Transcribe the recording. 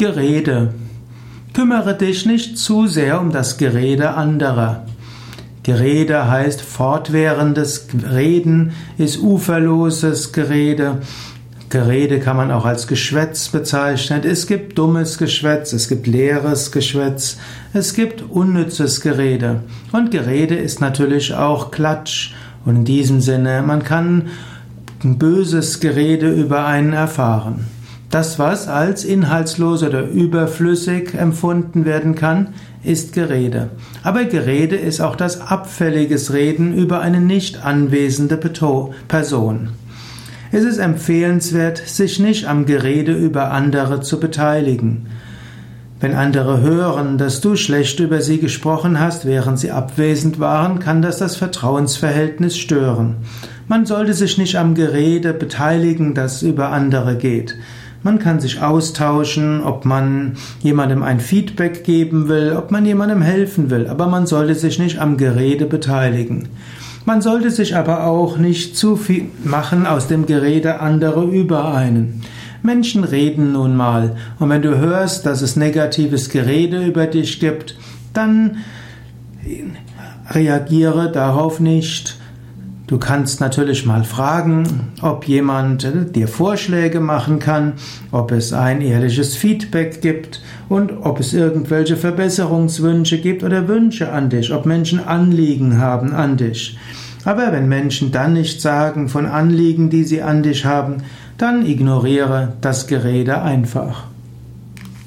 Gerede. Kümmere dich nicht zu sehr um das Gerede anderer. Gerede heißt fortwährendes Reden, ist uferloses Gerede. Gerede kann man auch als Geschwätz bezeichnen. Es gibt dummes Geschwätz, es gibt leeres Geschwätz, es gibt unnützes Gerede. Und Gerede ist natürlich auch Klatsch. Und in diesem Sinne, man kann böses Gerede über einen erfahren. Das, was als inhaltslos oder überflüssig empfunden werden kann, ist Gerede. Aber Gerede ist auch das abfälliges Reden über eine nicht anwesende Person. Es ist empfehlenswert, sich nicht am Gerede über andere zu beteiligen. Wenn andere hören, dass du schlecht über sie gesprochen hast, während sie abwesend waren, kann das das Vertrauensverhältnis stören. Man sollte sich nicht am Gerede beteiligen, das über andere geht. Man kann sich austauschen, ob man jemandem ein Feedback geben will, ob man jemandem helfen will, aber man sollte sich nicht am Gerede beteiligen. Man sollte sich aber auch nicht zu viel machen aus dem Gerede anderer über einen. Menschen reden nun mal, und wenn du hörst, dass es negatives Gerede über dich gibt, dann reagiere darauf nicht. Du kannst natürlich mal fragen, ob jemand dir Vorschläge machen kann, ob es ein ehrliches Feedback gibt und ob es irgendwelche Verbesserungswünsche gibt oder Wünsche an dich, ob Menschen Anliegen haben an dich. Aber wenn Menschen dann nicht sagen von Anliegen, die sie an dich haben, dann ignoriere das Gerede einfach.